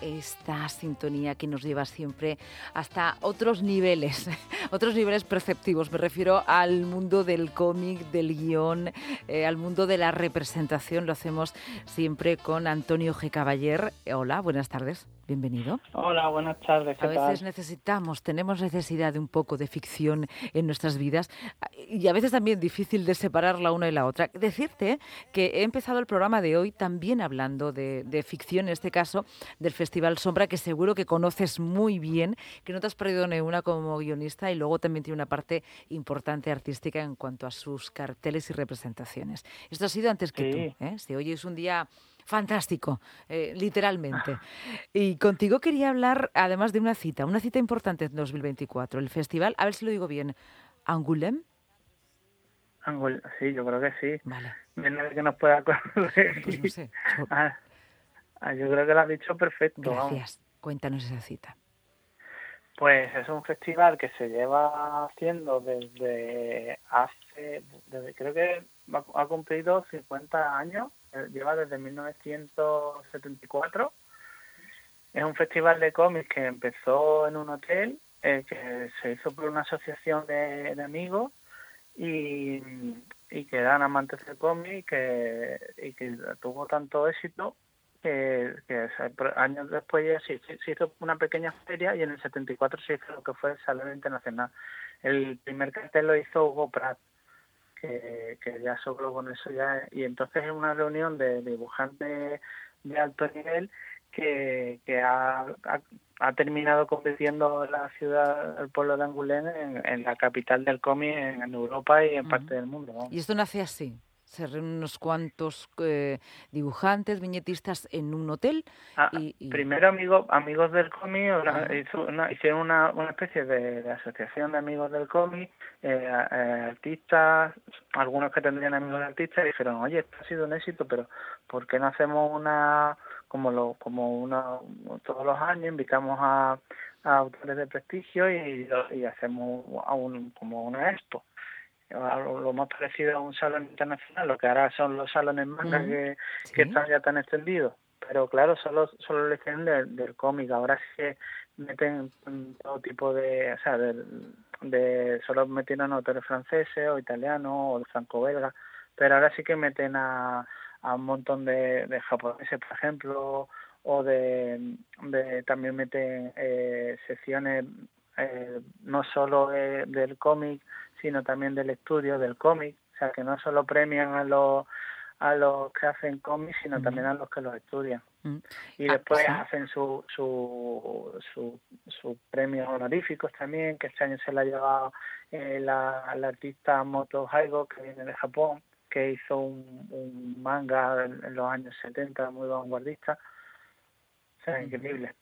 esta sintonía que nos lleva siempre hasta otros niveles, otros niveles perceptivos. Me refiero al mundo del cómic, del guion, eh, al mundo de la representación. Lo hacemos siempre con Antonio G. Caballer. Hola, buenas tardes. Bienvenido. Hola, buenas tardes. a veces necesitamos, tenemos necesidad de un poco de ficción en nuestras vidas y a veces también difícil de separar la una y la otra. Decirte que he empezado el programa de hoy también hablando de, ficción, en este caso del Festival Sombra, que seguro que conoces muy bien, que no te has perdido ni una como guionista y luego también tiene una parte importante artística en cuanto a sus carteles y representaciones. Esto ha sido antes que tú. ¿eh? Si hoy es un día fantástico, eh, literalmente. Y contigo quería hablar, además de una cita, una cita importante en 2024, el festival, a ver si lo digo bien, Angulem. Angul sí, yo creo que sí. Vale. Viene que nos pueda pues no sé. Ah, ah, yo... creo que lo has dicho perfecto. Gracias. Cuéntanos esa cita. Pues es un festival que se lleva haciendo desde hace, desde, creo que ha cumplido 50 años lleva desde 1974. Es un festival de cómics que empezó en un hotel, eh, que se hizo por una asociación de, amigos y, que eran amantes del cómic que, y que tuvo tanto éxito que, años después ya se, hizo una pequeña feria y en el 74 se hizo lo que fue el Salón Internacional. El primer cartel lo hizo Hugo Pratt que, ya sobró con eso ya y entonces es una reunión de, dibujantes de alto nivel que, que ha, ha, terminado convirtiendo la ciudad, el pueblo de Angulén en, la capital del cómic en, Europa y en parte del mundo. Y esto nace así, se reúnen unos cuantos eh, dibujantes, viñetistas en un hotel. Ah, y, Primero amigos amigos del cómic hicieron una, una especie de, asociación de amigos del cómic, eh, eh, artistas, algunos que tendrían amigos de artistas, y dijeron, oye, esto ha sido un éxito, pero ¿por qué no hacemos una, como lo como una, todos los años, invitamos a, autores de prestigio y, y hacemos un, como una expo? Lo más parecido a un salón internacional, lo que ahora son los salones manga que, están ya tan extendidos. Pero claro, solo, solo le del, del cómic, ahora sí que meten todo tipo de, o sea, de, solo metieron autores franceses o italianos o franco-belga, pero ahora sí que meten a, a un montón de, de japoneses, por ejemplo, o de, de también meten eh, secciones eh, no solo del cómic, sino también del estudio del cómic, o sea que no solo premian a los a los que hacen cómics, sino también a los que los estudian. Y ah, después hacen su, su, su, sus premios honoríficos también, que este año se le ha llevado eh, la, la, artista Moto Haigo, que viene de Japón, que hizo un, un manga en, los años 70 muy vanguardista. O sea, increíble.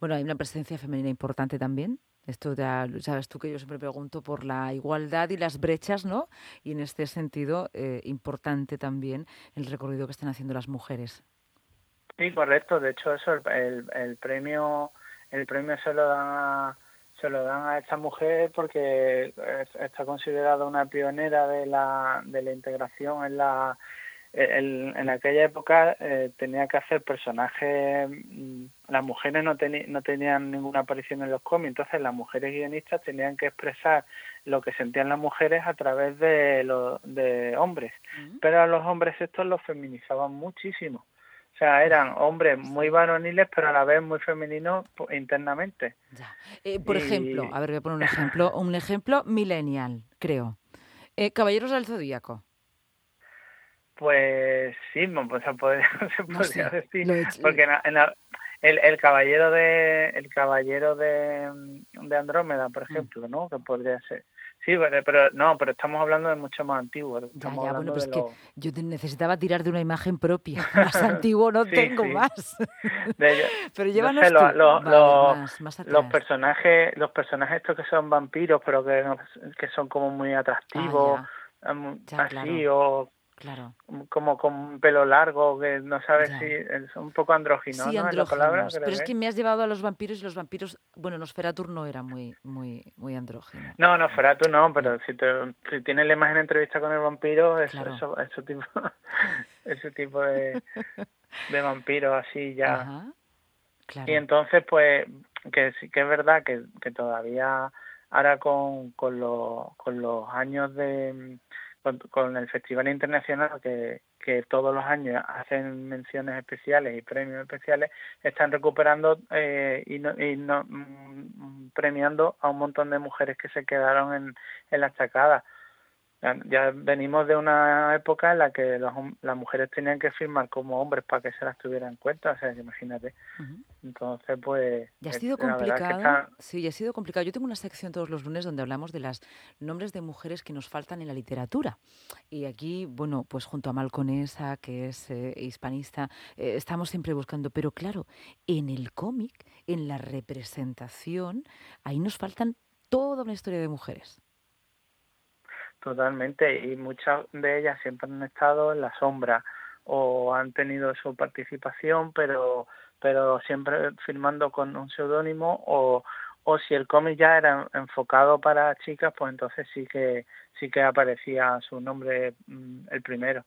Bueno, hay una presencia femenina importante también. Esto ya sabes tú que yo siempre pregunto por la igualdad y las brechas, ¿no? Y en este sentido, eh, importante también el recorrido que están haciendo las mujeres. Sí, correcto. De hecho, eso el, el premio el premio se lo dan a, se lo dan a esta mujer porque está considerada una pionera de la de la integración en la en aquella época eh, tenía que hacer personajes, mm, las mujeres no, no tenían ninguna aparición en los cómics, entonces las mujeres guionistas tenían que expresar lo que sentían las mujeres a través de, los de hombres, pero a los hombres estos los feminizaban muchísimo. O sea, eran hombres muy varoniles, pero a la vez muy femeninos internamente. Eh, por ejemplo, a ver, voy a poner un ejemplo, un ejemplo millennial, creo. Eh, Caballeros del Zodíaco. Pues sí, pues se podría, se podría decir, porque en el, el caballero de el caballero de, de Andrómeda, por mm. ejemplo, ¿no? Que podría ser. Sí, pero, no, pero estamos hablando de mucho más antiguo. Ya, ya, bueno, pues que yo necesitaba tirar de una imagen propia. Más antiguo no tengo más. pero llévanos los personajes, los personajes estos que son vampiros, pero que, que son como muy atractivos, ah, así o Claro. Como con pelo largo, que no sabes si es un poco andrógino, sí, ¿no? palabra, pero es que me has llevado a los vampiros y los vampiros, bueno, Nosferatu no era muy muy muy andrógino. No, Nosferatu no, pero si, te, si tienes la imagen entrevista con el vampiro, es, eso, ese tipo, ese tipo de, de vampiro así ya. Y entonces, pues, que sí que es verdad que, que todavía ahora con, con, los, con los años de con, el Festival Internacional que, todos los años hacen menciones especiales y premios especiales, están recuperando eh, y, no, y no, mm, premiando a un montón de mujeres que se quedaron en, en la estacada ya venimos de una época en la que las mujeres tenían que firmar como hombres para que se las tuvieran en cuenta, o sea, imagínate. Entonces, pues... Ya ha eh, sido complicado. Sí, ya ha sido complicado. Yo tengo una sección todos los lunes donde hablamos de los nombres de mujeres que nos faltan en la literatura. Y aquí, bueno, pues junto a Malconesa, que es eh, hispanista, eh, estamos siempre buscando. Pero claro, en el cómic, en la representación, ahí nos faltan toda una historia de mujeres. Totalmente, y muchas de ellas siempre han estado en la sombra o han tenido su participación, pero pero siempre firmando con un seudónimo o, o si el cómic ya era enfocado para chicas, pues entonces sí que sí que aparecía su nombre mm, el primero.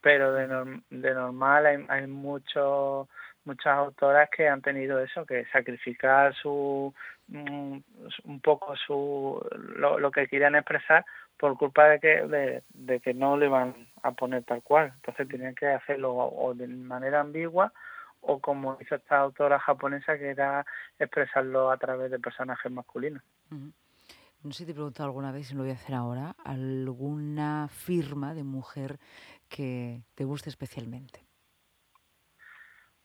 Pero de, de normal hay, hay muchos muchas autoras que han tenido eso, que sacrificar su mm, un poco su lo, lo que querían expresar por culpa de que de, que no le iban a poner tal cual. Entonces tenían que hacerlo o de manera ambigua o como hizo esta autora japonesa que era expresarlo a través de personajes masculinos. No sé si te he preguntado alguna vez y lo voy a hacer ahora alguna firma de mujer que te guste especialmente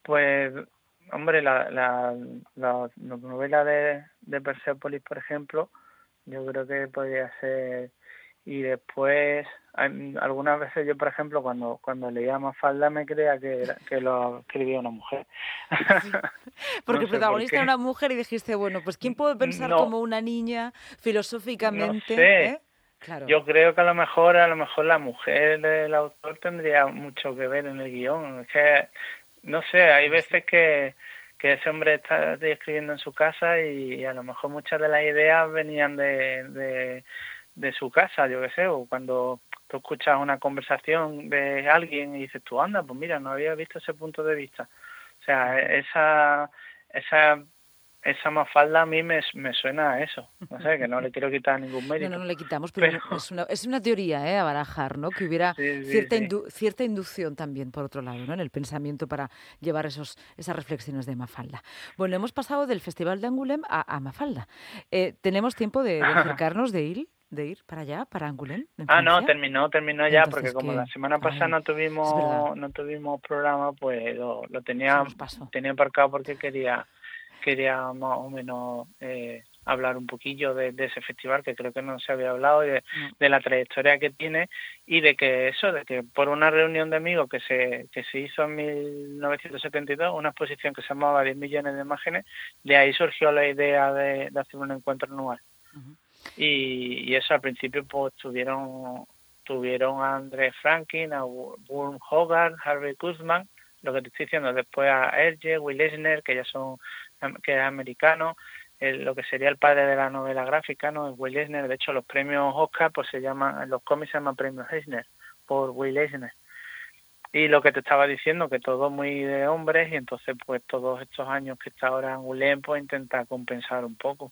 pues hombre la, la, la novela de, de Persepolis por ejemplo yo creo que podría ser y después algunas veces yo por ejemplo cuando cuando leía Mafalda me creía que que lo escribía una mujer. Porque el protagonista era una mujer y dijiste bueno pues quién puede pensar como una niña filosóficamente no ¿eh? Claro. Yo creo que a lo mejor a lo mejor la mujer del autor tendría mucho que ver en el guion. Es que no sé, hay veces que que ese hombre está escribiendo en su casa y, a lo mejor muchas de las ideas venían de de su casa, yo qué sé, o cuando tú escuchas una conversación de alguien y dices, tú anda, pues mira, no había visto ese punto de vista. O sea, esa, esa, esa mafalda a mí me, me suena a eso. No sé, que no le quiero quitar ningún mérito. No, no, le quitamos, pero, Es, una, es una teoría ¿eh? a barajar, ¿no? Que hubiera cierta, cierta inducción también, por otro lado, ¿no? En el pensamiento para llevar esos, esas reflexiones de Mafalda. Bueno, hemos pasado del Festival de Angulem a, a Mafalda. Eh, ¿Tenemos tiempo de, de acercarnos de ir? de ir para allá, para Angoulême? Ah, no, terminó, terminó ya, porque como la semana pasada no tuvimos no tuvimos programa, pues lo, lo tenía, tenía aparcado porque quería quería más o menos eh, hablar un poquillo de, ese festival que creo que no se había hablado de, de, la trayectoria que tiene y de que eso de que por una reunión de amigos que se que se hizo en 1972 una exposición que se llamaba 10 millones de imágenes de ahí surgió la idea de, hacer un encuentro anual. Y, eso al principio pues tuvieron tuvieron a André Franklin, a Wurm Hogarth, Harvey Guzman, lo que te estoy diciendo, después a Erge, Will Eisner, que ya son que es americano, lo que sería el padre de la novela gráfica, ¿no? Es Will Eisner, de hecho los premios Oscar pues se llaman, los cómics se llaman premios Eisner, por Will Eisner. Y lo que te estaba diciendo, que todo muy de hombres, y entonces pues todos estos años que está ahora en pues intenta compensar un poco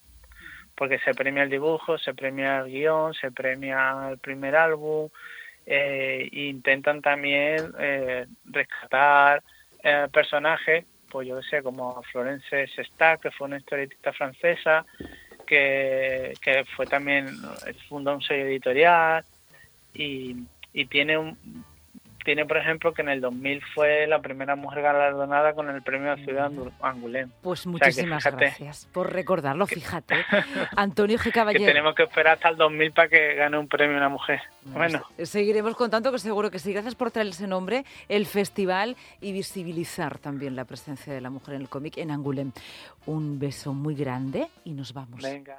porque se premia el dibujo, se premia el guion, se premia el primer álbum, eh, e intentan también eh, rescatar eh, personajes, pues yo sé, como Florence Sestac, que fue una historietista francesa, que, que fue también, fundó un sello editorial y, y tiene un, tiene, por ejemplo, que en el 2000 fue la primera mujer galardonada con el premio de Ciudad Angulén. Pues muchísimas gracias por recordarlo, fíjate. Antonio G. Caballero. Que tenemos que esperar hasta el 2000 para que gane un premio una mujer. Bueno. Seguiremos contando que seguro que sí. Gracias por traer ese nombre, el festival y visibilizar también la presencia de la mujer en el cómic en Angulén. Un beso muy grande y nos vamos. Venga.